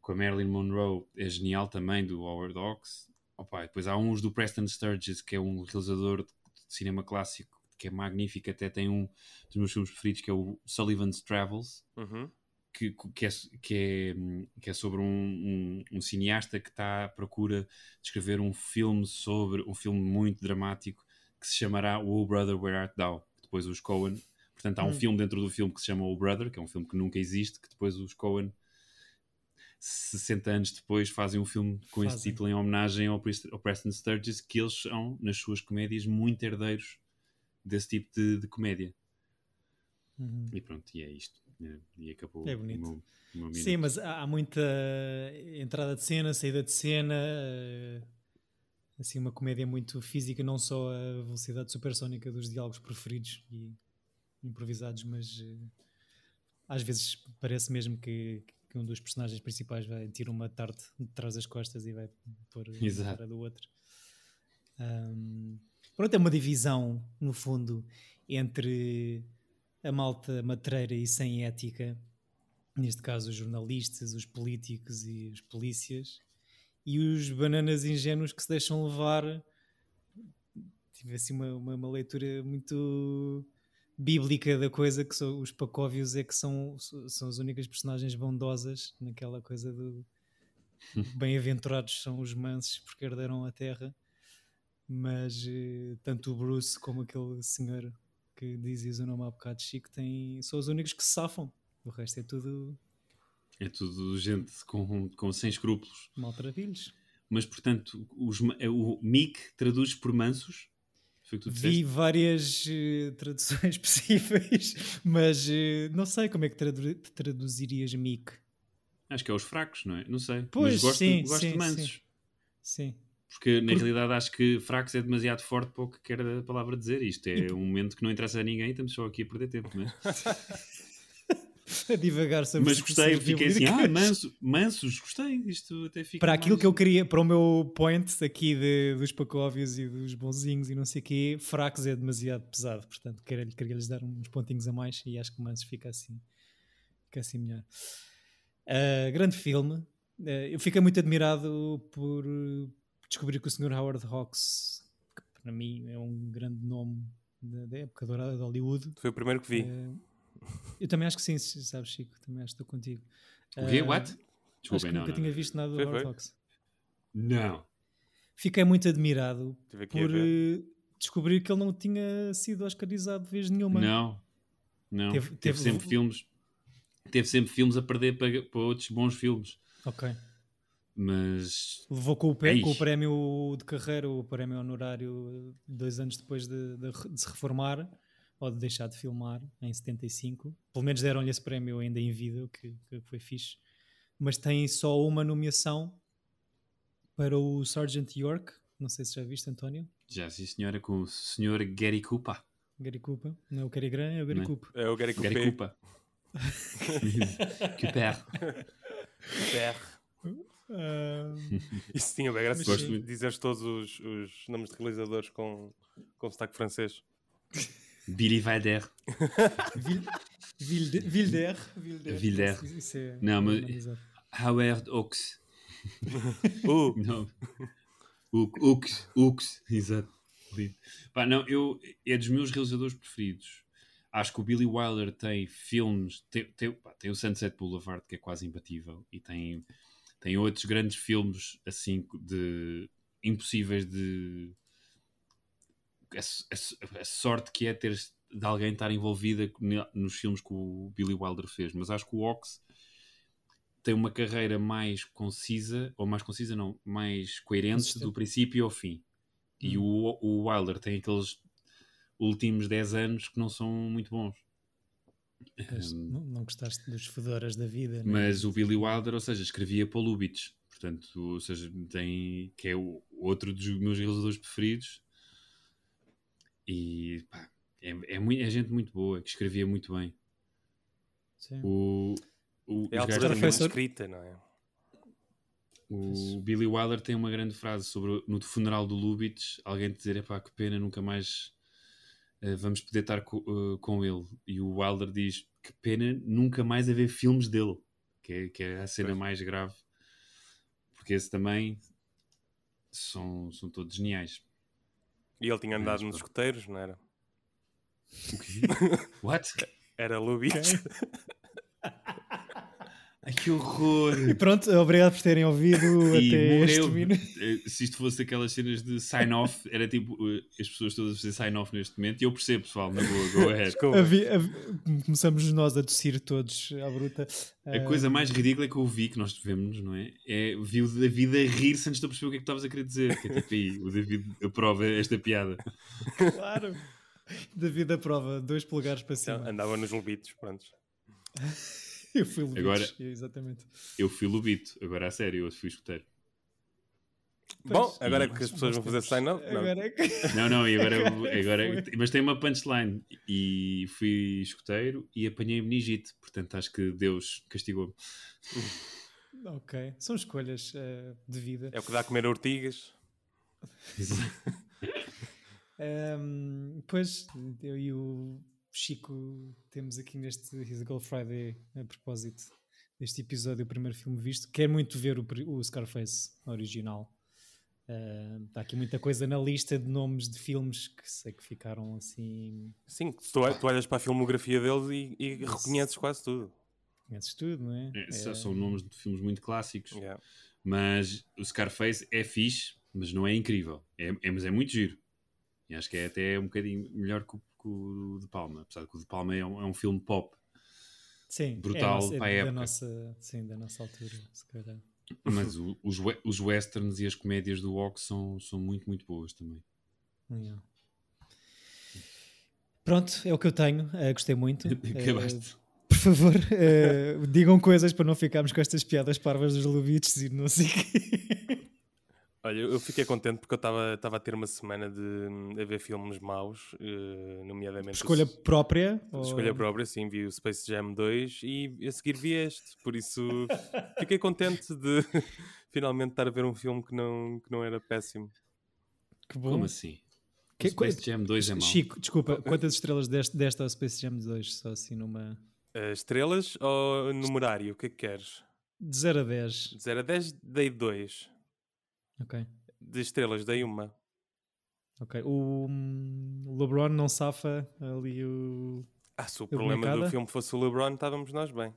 Speaker 3: com a Marilyn Monroe, é genial também do Howard Hawks. Opa, depois há uns do Preston Sturges, que é um realizador de, de cinema clássico que é magnífico, até tem um dos meus filmes preferidos que é o Sullivan's Travels. Uhum. Que, que, é, que, é, que é sobre um, um, um, cineasta que está à procura de escrever um filme sobre um filme muito dramático que se chamará O Brother Where Art Thou, que depois os Cohen. Portanto, há um hum. filme dentro do filme que se chama O Brother, que é um filme que nunca existe, que depois os Cohen, 60 anos depois, fazem um filme com fazem. esse título em homenagem ao, Preston Sturges, que eles são, nas suas comédias, muito herdeiros desse tipo de, de comédia. Uhum. E pronto, e é isto. E acabou
Speaker 1: é bonito. O meu Sim, mas há muita entrada de cena, saída de cena. Uh assim uma comédia muito física, não só a velocidade supersónica dos diálogos preferidos e improvisados, mas uh, às vezes parece mesmo que, que, um dos personagens principais vai tirar uma tarde de trás das costas e vai pôr a cara do outro. Um, pronto, é uma divisão, no fundo, entre a malta matreira e sem ética, neste caso os jornalistas, os políticos e os polícias, e os bananas ingênuos que se deixam levar. Tive assim uma, uma, uma leitura muito bíblica da coisa que são, os Pacóvios é que são, são as únicas personagens bondosas naquela coisa do bem-aventurados são os mansos porque herderam a terra mas eh, tanto o Bruce como aquele senhor que dizes o nome há bocado Chico tem, são os únicos que se safam o resto é tudo
Speaker 3: é tudo gente com, com sem escrúpulos.
Speaker 1: Maltravilhos.
Speaker 3: Mas, portanto, os, é o Mick traduz por mansos?
Speaker 1: Vi várias uh, traduções possíveis, mas uh, não sei como é que tradu traduzirias Mick.
Speaker 3: Acho que é os fracos, não é? Não sei.
Speaker 1: Pois,
Speaker 3: mas gosto,
Speaker 1: sim,
Speaker 3: gosto
Speaker 1: sim,
Speaker 3: de mansos.
Speaker 1: Sim. sim.
Speaker 3: Porque na Por... realidade acho que fracos é demasiado forte para o que quer a palavra dizer. Isto é e... um momento que não interessa a ninguém, estamos só aqui a perder tempo. Mas...
Speaker 1: a divagar sobre
Speaker 3: Mas gostei, fiquei assim, ah, manso, mansos, gostei, isto até fica
Speaker 1: Para aquilo mais... que eu queria, para o meu point aqui de, dos pacóvios e dos bonzinhos e não sei o quê, fracos é demasiado pesado, portanto queria, queria dar uns pontinhos a mais e acho que mansos fica assim, fica assim melhor. Uh, grande filme, uh, eu fiquei muito admirado por descobrir que o Sr. Howard Hawks, que para mim é um grande nome da, da época dourada de Hollywood.
Speaker 2: Foi o primeiro que vi. Uh,
Speaker 1: eu também acho que sim, sabes, Chico. Também acho que estou contigo.
Speaker 3: O quê? Uh, What?
Speaker 1: Desculpa, não, nunca não, tinha não. visto nada do Hard Fox.
Speaker 3: Não.
Speaker 1: Fiquei muito admirado por uh, descobrir que ele não tinha sido oscarizado vez nenhuma.
Speaker 3: Não. Não. Teve, teve, teve sempre filmes. teve sempre filmes a perder para, para outros bons filmes.
Speaker 1: Ok.
Speaker 3: Mas.
Speaker 1: Levou com o, é com o prémio de carreira, o prémio honorário, dois anos depois de, de, de, se reformar ou de deixar de filmar, em 75. Pelo menos deram-lhe esse prémio ainda em vida, o que, que foi fixe. Mas tem só uma nomeação para o Sergeant York. Não sei se já viste, António.
Speaker 3: Já, sim, senhora, com o senhor Gary Cooper.
Speaker 1: Gary Cooper. Não é o Gary Grant, é o Gary
Speaker 2: é?
Speaker 1: Cooper.
Speaker 2: É o Gary Cooper.
Speaker 3: Gary Cooper. Cooper.
Speaker 2: Cooper. Uh... Isso tinha bem graça Gosto de dizeres todos os, os, nomes de realizadores com, com sotaque francês.
Speaker 3: Billy Wilder.
Speaker 1: Vilder. Vilder.
Speaker 3: Vilder. É não, mas. Howard Oaks.
Speaker 2: uh.
Speaker 3: Não. Ux, Ux, exato. Pá, não, eu, é dos meus realizadores preferidos. Acho que o Billy Wilder tem filmes, tem, tem, pá, tem o Sunset Boulevard, que é quase imbatível, e tem, tem outros grandes filmes assim de impossíveis de. A, a, a sorte que é ter de alguém estar envolvida nos filmes que o Billy Wilder fez, mas acho que o Ox tem uma carreira mais concisa, ou mais concisa não, mais coerente do princípio ao fim. Hum. E o, o Wilder tem aqueles últimos 10 anos que não são muito bons.
Speaker 1: Um, não, não, gostaste dos fedoras da vida.
Speaker 3: Não? É? Mas o Billy Wilder, ou seja, escrevia para Lubitsch, portanto, ou seja, tem, que é o, outro dos meus realizadores preferidos. E pá, é, é, muito, é gente muito boa, que escrevia muito bem.
Speaker 1: Sim.
Speaker 3: O,
Speaker 2: o, é altura da escrita, não é?
Speaker 3: O Billy Wilder tem uma grande frase sobre no funeral do Lubitsch, alguém dizer, pá, que pena, nunca mais vamos poder estar co, uh, com ele. E o Wilder diz, que pena, nunca mais haver filmes dele, que é, que é a cena pois. mais grave. Porque esse também são, são todos geniais.
Speaker 2: E ele tinha andado Mas, nos escoteiros, não era?
Speaker 3: O quê? What?
Speaker 2: Era Lubitsch.
Speaker 3: Ai, que horror!
Speaker 1: E pronto, obrigado por terem ouvido e até morreu. este minuto.
Speaker 3: Eh, se isto fosse aquelas cenas de sign-off, era tipo eh, as pessoas todas a fazer sign-off neste momento. E eu percebo, pessoal, na boa, go ahead.
Speaker 1: Começamos nós a tossir todos à bruta.
Speaker 3: A uh... coisa mais ridícula que eu vi, que nós vemos, não é? É vi o David a rir-se antes de eu perceber o que é que estavas a querer dizer. Que é tipo aí, o David aprova esta piada.
Speaker 1: Claro! David aprova, dois polegares para cima.
Speaker 2: Andava nos lobitos, pronto.
Speaker 1: eu fui lubito, agora, exatamente.
Speaker 3: Eu fui lubito, agora a sério, eu fui escuteiro.
Speaker 2: Bom, agora é que as pessoas vão fazer sign-up?
Speaker 1: Não. Agora é que...
Speaker 3: não, não, e agora, agora mas tem uma punchline. E fui escuteiro e apanhei meningite, portanto acho que Deus castigou-me.
Speaker 1: Ok, são escolhas uh, de vida.
Speaker 2: É o que dá a comer ortigas.
Speaker 1: um, pois, eu e o Chico temos aqui neste His Gold Friday, a propósito deste episódio, o primeiro filme visto. Quer muito ver o, o Scarface original. Uh, está aqui muita coisa na lista de nomes de filmes que sei que ficaram assim.
Speaker 2: Sim, tu, tu olhas para a filmografia deles e, e reconheces quase tudo.
Speaker 1: Conheces tudo, não é?
Speaker 3: é, é... São nomes de filmes muito clássicos. Yeah. Mas o Scarface é fixe, mas não é incrível. É, é, mas é muito giro. E acho que é até um bocadinho melhor que o que o De Palma, apesar que o De Palma é um, é um filme pop.
Speaker 1: Sim,
Speaker 3: brutal é, para a época.
Speaker 1: Da nossa, sim, da nossa altura, se calhar.
Speaker 3: Mas o, os, os westerns e as comédias do Ox são, são muito, muito boas também.
Speaker 1: Yeah. Pronto, é o que eu tenho. Uh, gostei muito.
Speaker 3: Acabaste.
Speaker 1: Uh, por favor, uh, digam coisas para não ficarmos com estas piadas parvas dos Lubitsch e não sei o quê.
Speaker 2: Olha, eu fiquei contente porque eu estava a ter uma semana de, de ver filmes maus, uh, nomeadamente.
Speaker 1: Escolha o, própria?
Speaker 2: Escolha ou... própria, sim, vi o Space Jam 2 e a seguir vi este, por isso fiquei contente de finalmente estar a ver um filme que não, que não era péssimo.
Speaker 3: Que bom. Como assim? Que, Space Jam 2 é mau.
Speaker 1: Chico, desculpa, quantas estrelas deste, deste ao Space Jam 2? Só assim numa.
Speaker 2: Uh, estrelas ou numerário? O que é que queres?
Speaker 1: De 0 a 10.
Speaker 2: De 0 a 10, dei 2.
Speaker 1: Ok.
Speaker 2: De estrelas, dei uma.
Speaker 1: Ok. O um, LeBron não safa ali o.
Speaker 2: Ah, se o problema do filme fosse o LeBron, estávamos nós bem.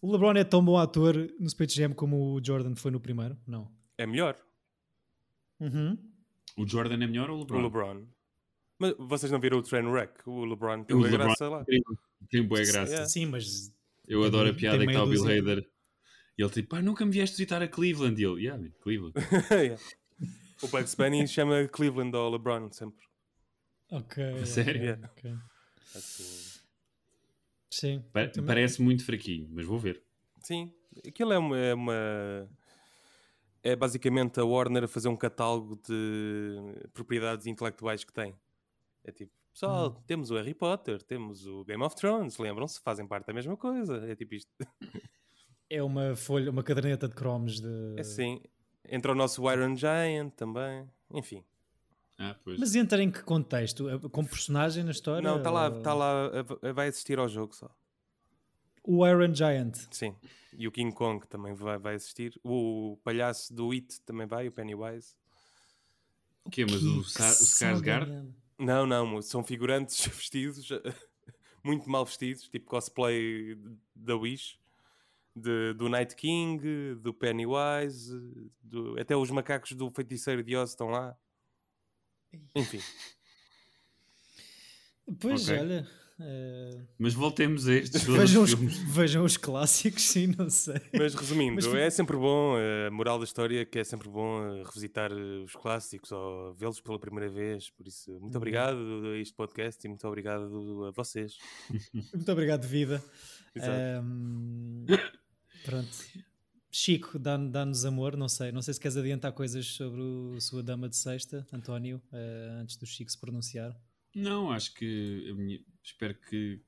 Speaker 1: O LeBron é tão bom ator no Space Jam como o Jordan foi no primeiro? Não.
Speaker 2: É melhor.
Speaker 1: Uhum.
Speaker 3: O Jordan é melhor ou o LeBron?
Speaker 2: O LeBron. Mas vocês não viram o Trainwreck? O LeBron tem boa graça lá.
Speaker 3: Tem boa graça. Yeah.
Speaker 1: Sim, mas
Speaker 3: Eu adoro a piada que está o Bill Hader. E ele tipo, pá, nunca me vieste visitar a Cleveland. E ele, yeah, Cleveland.
Speaker 2: yeah. O Bugs Bunny chama Cleveland ao LeBron sempre.
Speaker 1: Ok.
Speaker 3: Sério?
Speaker 1: Yeah. Okay. Assim... Sim.
Speaker 3: Pa parece muito fraquinho, mas vou ver.
Speaker 2: Sim, aquilo é uma, é uma, É basicamente a Warner a fazer um catálogo de propriedades intelectuais que tem. É tipo, pessoal, hum. temos o Harry Potter, temos o Game of Thrones, lembram-se? Fazem parte da mesma coisa. É tipo isto.
Speaker 1: É uma folha, uma caderneta de cromos de.
Speaker 2: É sim. Entra o nosso Iron Giant também. Enfim.
Speaker 3: Ah,
Speaker 1: Mas entra em que contexto? Como personagem na história?
Speaker 2: Não, está lá, tá lá, vai assistir ao jogo só.
Speaker 1: O Iron Giant.
Speaker 2: Sim. E o King Kong também vai, vai assistir. O palhaço do It também vai, o Pennywise.
Speaker 3: O quê? Mas o, Sa o Skarsgård?
Speaker 2: Não, não. São figurantes vestidos, muito mal vestidos, tipo cosplay da Wish. De, do Night King, do Pennywise, do, até os macacos do Feiticeiro de Oz estão lá. Enfim.
Speaker 1: Pois, okay. olha. Uh...
Speaker 3: Mas voltemos a estes
Speaker 1: vejam os, vejam os clássicos, sim, não sei.
Speaker 2: Mas resumindo, Mas... é sempre bom, a moral da história que é sempre bom eh, revisitar eh, os clássicos ou vê-los pela primeira vez. Por isso, muito uhum. obrigado a este podcast e muito obrigado a vocês.
Speaker 1: muito obrigado, vida. Um, pronto. Chico, dá-nos dá amor, não sei. Não sei se queres adiantar coisas sobre a sua dama de sexta, António, uh, antes do Chico se pronunciar.
Speaker 3: Não, acho que minha, espero que,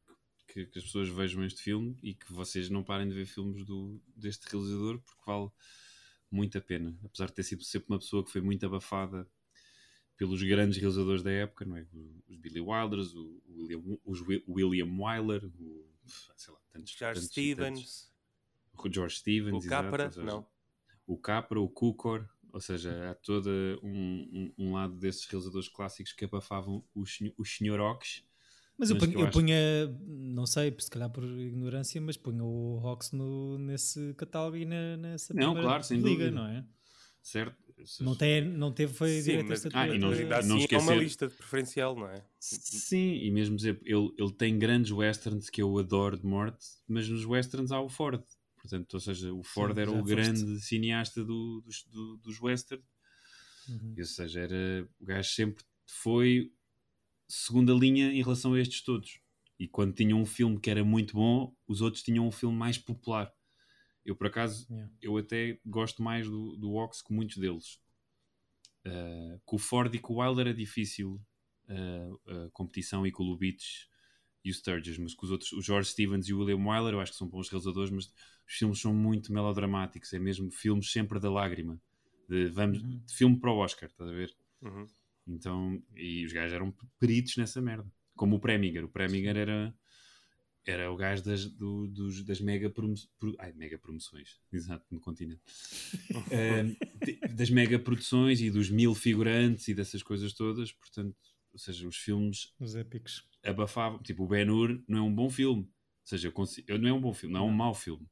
Speaker 3: que, que, as pessoas vejam este filme e que vocês não parem de ver filmes do, deste realizador, porque vale muito a pena. Apesar de ter sido sempre uma pessoa que foi muito abafada pelos grandes realizadores da época, não é? Os Billy Wilders, o, William, os William Wyler, o, sei lá, tantos.
Speaker 2: Charles Stevens. Tantos
Speaker 3: o George Stevens,
Speaker 2: o Capra, exato, seja, não.
Speaker 3: O Capra, o Cukor, ou seja, há todo um, um, um, lado desses realizadores clássicos que abafavam os, os senhoroques.
Speaker 1: Mas, mas eu, punha, eu punha, não sei, se calhar por ignorância, mas punha o Rox no, nesse catálogo e na, nessa
Speaker 3: não, claro, sem
Speaker 1: liga,
Speaker 3: dúvida.
Speaker 1: não é?
Speaker 3: Certo.
Speaker 1: Não, tem, não teve, foi
Speaker 2: Sim, mas, ah, e não, não assim, esquecer... é uma lista de preferencial, não é?
Speaker 3: Sim, e mesmo dizer, ele, ele tem grandes westerns que eu adoro de morte, mas nos westerns há o Ford. Portanto, ou seja, o Ford Sim, era o grande cineasta do, dos, do, dos western. Uhum. Ou seja, era, o gajo sempre foi segunda linha em relação a estes todos. E quando tinha um filme que era muito bom, os outros tinham um filme mais popular. Eu, por acaso, yeah. eu até gosto mais do, do Ox que muitos deles. Uh, com o Ford e com o Wilder era difícil uh, a competição e com o Lubitsch e o Sturges, mas com os outros, o George Stevens e o William Wyler, eu acho que são bons realizadores, mas os filmes são muito melodramáticos, é mesmo filmes sempre da lágrima, de, vamos, uhum. de filme para o Oscar, estás a ver?
Speaker 2: Uhum.
Speaker 3: Então, e os gajos eram peritos nessa merda, como o Preminger, o Preminger era era o gajo das, do, dos, das mega, promo, pro, ai, mega promoções, exato, no continente, uh, das mega produções e dos mil figurantes e dessas coisas todas, portanto, ou seja, os filmes
Speaker 1: os épicos
Speaker 3: abafavam, tipo o Ben Hur não é um bom filme, ou seja, eu consigo, não é um bom filme, não é um mau filme,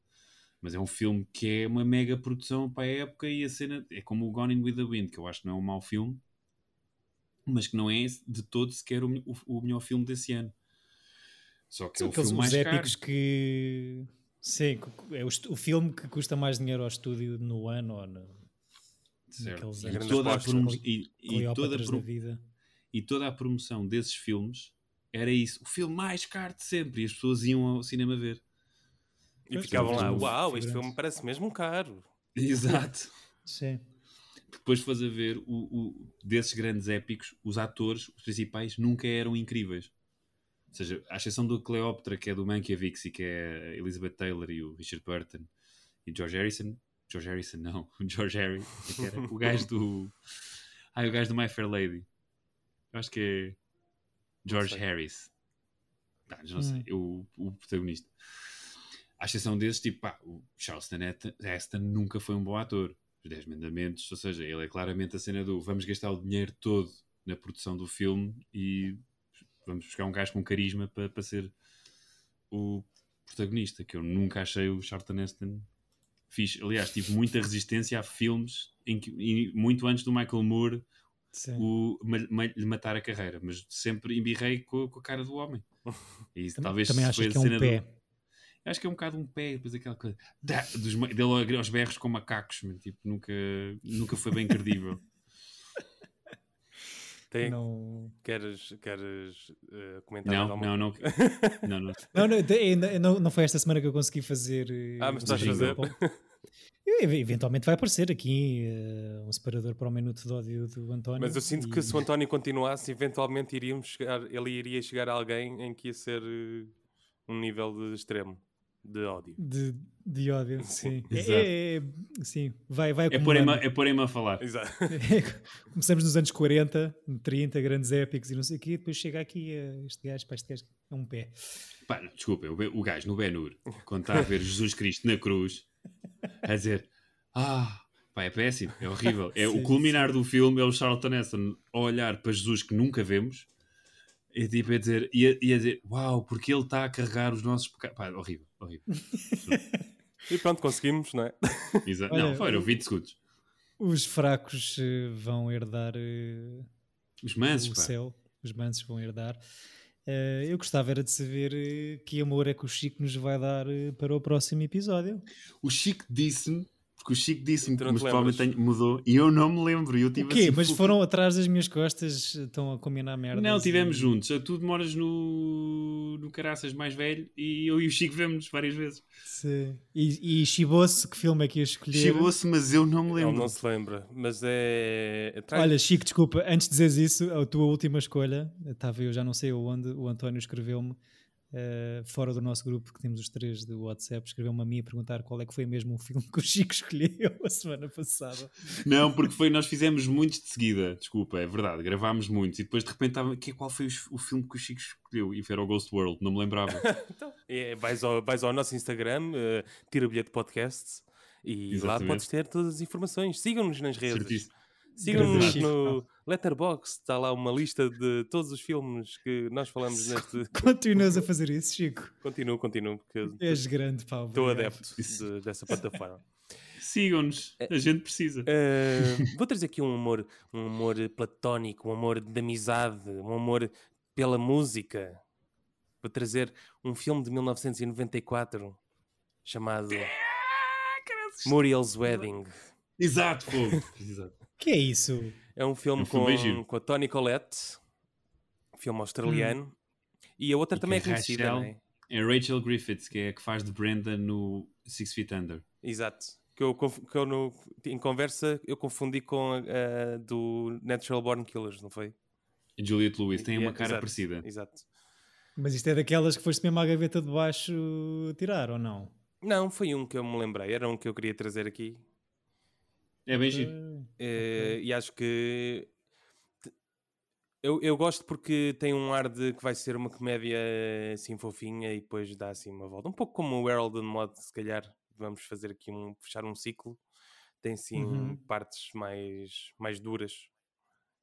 Speaker 3: mas é um filme que é uma mega produção para a época e a cena é como o Gone in with the Wind, que eu acho que não é um mau filme, mas que não é de todo sequer o, o, o melhor filme desse ano. Só que São é o filme mais épicos
Speaker 1: caro. que sim, é o, o, filme que custa mais dinheiro ao estúdio no ano ou no,
Speaker 3: anos. E toda, a e, e, toda a e toda a promoção desses filmes era isso, o filme mais caro de sempre, e as pessoas iam ao cinema ver.
Speaker 2: E ficavam lá, uau, este filme parece mesmo caro.
Speaker 3: Exato.
Speaker 1: Sim.
Speaker 3: Depois faz a ver, o, o, desses grandes épicos, os atores, os principais, nunca eram incríveis. Ou seja, à exceção do Cleópatra, que é do Mankiewicz e que é a Elizabeth Taylor e o Richard Burton e George Harrison. George Harrison, não. O George Harry. o gajo do... Ah, o gajo do My Fair Lady. Acho que é George Harris. Não, não sei. Hum. O, o protagonista. À exceção desses, tipo, pá, o Charleston Heston nunca foi um bom ator. Os 10 Mandamentos, ou seja, ele é claramente a cena do vamos gastar o dinheiro todo na produção do filme e vamos buscar um gajo com carisma para, para ser o protagonista, que eu nunca achei o Charlton Heston fixe. Aliás, tive muita resistência a filmes em que, muito antes do Michael Moore o, lhe matar a carreira, mas sempre embirrei com, com, a cara do homem.
Speaker 1: E também, talvez também achas que é um pé? Do...
Speaker 3: Acho que é um bocado um pé, depois aquela coisa da, dos, dele aos berros com macacos, mas, tipo, nunca, nunca foi bem credível.
Speaker 2: Tem... Não... Queres, queres uh, comentar
Speaker 3: não, não, não, não,
Speaker 1: não, não. não, não, não, não foi esta semana que eu consegui fazer.
Speaker 2: Uh, ah, mas estás a fazer?
Speaker 1: Eventualmente vai aparecer aqui uh, um separador para o minuto de ódio do António.
Speaker 2: Mas eu sinto e... que se o António continuasse, eventualmente iríamos chegar, ele iria chegar a alguém em que ia ser uh, um nível de extremo de ódio.
Speaker 1: De, de ódio, sim. É, é, sim, vai, vai
Speaker 3: é porem-me é porem a falar.
Speaker 2: Exato.
Speaker 1: Começamos nos anos 40, 30, grandes épicos e não sei o quê, depois chega aqui uh, este gajo, para este gajo é um pé.
Speaker 3: Pá, desculpa, o, o gajo no Ben-Hur, quando está a ver Jesus Cristo na cruz, a dizer, ah, pá, é péssimo, é horrível. É, sim, o culminar sim. do filme é o Charlton Heston a olhar para Jesus que nunca vemos e tipo a dizer, e a, e a dizer, uau, porque ele está a carregar os nossos pecados. Pá, horrível, horrível.
Speaker 2: e pronto, conseguimos, não é?
Speaker 3: Exato. Olha, não, foram 20 segundos.
Speaker 1: Os fracos uh, vão herdar uh,
Speaker 3: os mansos,
Speaker 1: o
Speaker 3: pá.
Speaker 1: céu. Os mansos vão herdar. Uh, eu gostava era de saber que amor é que o Chico nos vai dar para o próximo episódio.
Speaker 3: O Chico disse-me porque o Chico disse-me que mas provavelmente mudou e eu não me lembro. Eu tive
Speaker 1: o quê?
Speaker 3: Assim,
Speaker 1: mas foram atrás das minhas costas, estão a combinar merda.
Speaker 3: Não, estivemos e... juntos. Tu demoras no, no Caraças mais velho e eu e o Chico vemos várias vezes.
Speaker 1: Sim. E, e Chibou-se, que filme é que ia escolher?
Speaker 3: Chibou-se, mas eu não me lembro.
Speaker 2: Ele não se lembra, mas é.
Speaker 1: é Olha, Chico, desculpa, antes de dizeres isso, a tua última escolha, estava eu já não sei onde, o António escreveu-me Uh, fora do nosso grupo, que temos os três do WhatsApp, escreveu-me a mim a perguntar qual é que foi mesmo o filme que o Chico escolheu a semana passada.
Speaker 3: Não, porque foi, nós fizemos muitos de seguida, desculpa, é verdade, gravámos muitos e depois de repente estava, que, qual foi o, o, filme que o Chico escolheu? E era o Ghost World, não me lembrava.
Speaker 2: então, é, vais, ao, vais ao nosso Instagram, uh, tira bilhete podcast e Exatamente. lá podes ter todas as informações. Sigam-nos nas redes. Certíssimo. Sigam-nos no Letterboxd, está lá uma lista de todos os filmes que nós falamos neste.
Speaker 1: Continuas a fazer isso, Chico?
Speaker 2: Continuo, continuo, porque
Speaker 1: és grande, pá.
Speaker 2: Estou adepto de, dessa plataforma.
Speaker 3: Sigam-nos, a é, gente precisa.
Speaker 2: Uh, vou trazer aqui um amor, um amor platónico, um amor de amizade, um amor pela música. Vou trazer um filme de 1994 chamado Muriel's Wedding.
Speaker 3: Exato, pô. Exato.
Speaker 1: Que é isso?
Speaker 2: É um filme, um filme com, com a Toni Collette, filme australiano, hum. e a outra e também é, é conhecida, Rachel, não é?
Speaker 3: É Rachel Griffiths, que é a que faz de Brenda no Six Feet Under.
Speaker 2: Exato. Que eu, que eu no, em conversa eu confundi com a, do Natural Born Killers, não foi?
Speaker 3: Juliette Lewis tem uma cara
Speaker 2: exato,
Speaker 3: parecida.
Speaker 2: Exato.
Speaker 1: Mas isto é daquelas que foste mesmo à gaveta de baixo tirar, ou não?
Speaker 2: Não, foi um que eu me lembrei. Era um que eu queria trazer aqui.
Speaker 3: É bem giro. Uh,
Speaker 2: okay. E acho que eu, eu gosto porque tem um ar de que vai ser uma comédia assim fofinha e depois dá assim uma volta. Um pouco como o Harold and Mod, se calhar vamos fazer aqui um fechar um ciclo. Tem sim uhum. partes mais, mais duras.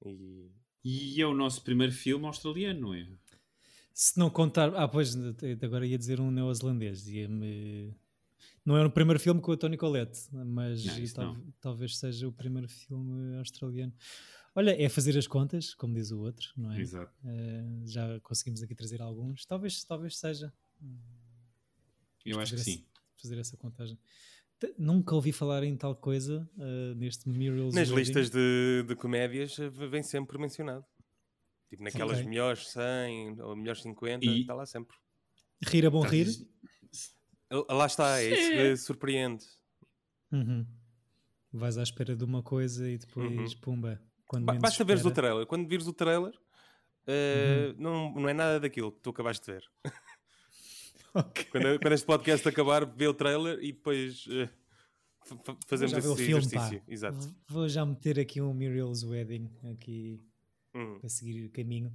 Speaker 2: E...
Speaker 3: e é o nosso primeiro filme australiano, não é?
Speaker 1: Se não contar. Ah, pois, agora ia dizer um neozelandês. Ia-me não é o primeiro filme com a Tony Collette, mas não, tal, talvez seja o primeiro filme australiano. Olha, é fazer as contas, como diz o outro, não é?
Speaker 3: Exato.
Speaker 1: Uh, já conseguimos aqui trazer alguns. Talvez, talvez seja.
Speaker 3: Eu acho que sim.
Speaker 1: Fazer essa contagem. Nunca ouvi falar em tal coisa uh, neste Muriel's
Speaker 2: Nas Wedding. listas de, de comédias eh, vem sempre mencionado. Tipo naquelas okay. melhores 100 ou melhores 50, e... está lá sempre.
Speaker 1: Rir é bom tá, rir?
Speaker 2: Lá está, é isso que surpreende.
Speaker 1: Uhum. Vais à espera de uma coisa e depois, uhum. pumba.
Speaker 2: Quando ba basta espera... veres o trailer. Quando vires o trailer, uh, uhum. não, não é nada daquilo que tu acabaste de ver. okay. quando, quando, este podcast acabar, vê o trailer e depois uh, fazemos esse filme, exercício. Pá. Exato.
Speaker 1: Vou já meter aqui um Muriel's Wedding aqui hum. para seguir o caminho.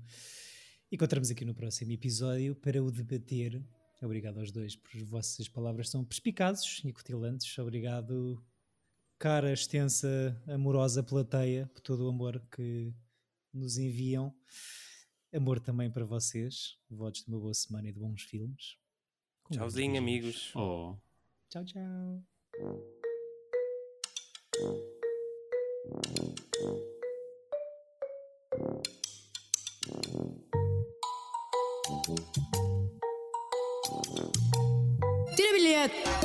Speaker 1: Encontramos aqui no próximo episódio para o debater Obrigado aos dois por vossas palavras são perspicazes e cutilantes. Obrigado, cara, extensa, amorosa plateia, por todo o amor que nos enviam. Amor também para vocês. Votos de uma boa semana e de bons filmes.
Speaker 2: Com Tchauzinho, amigos.
Speaker 3: Oh.
Speaker 1: Tchau, tchau.
Speaker 4: Juliette. Epa!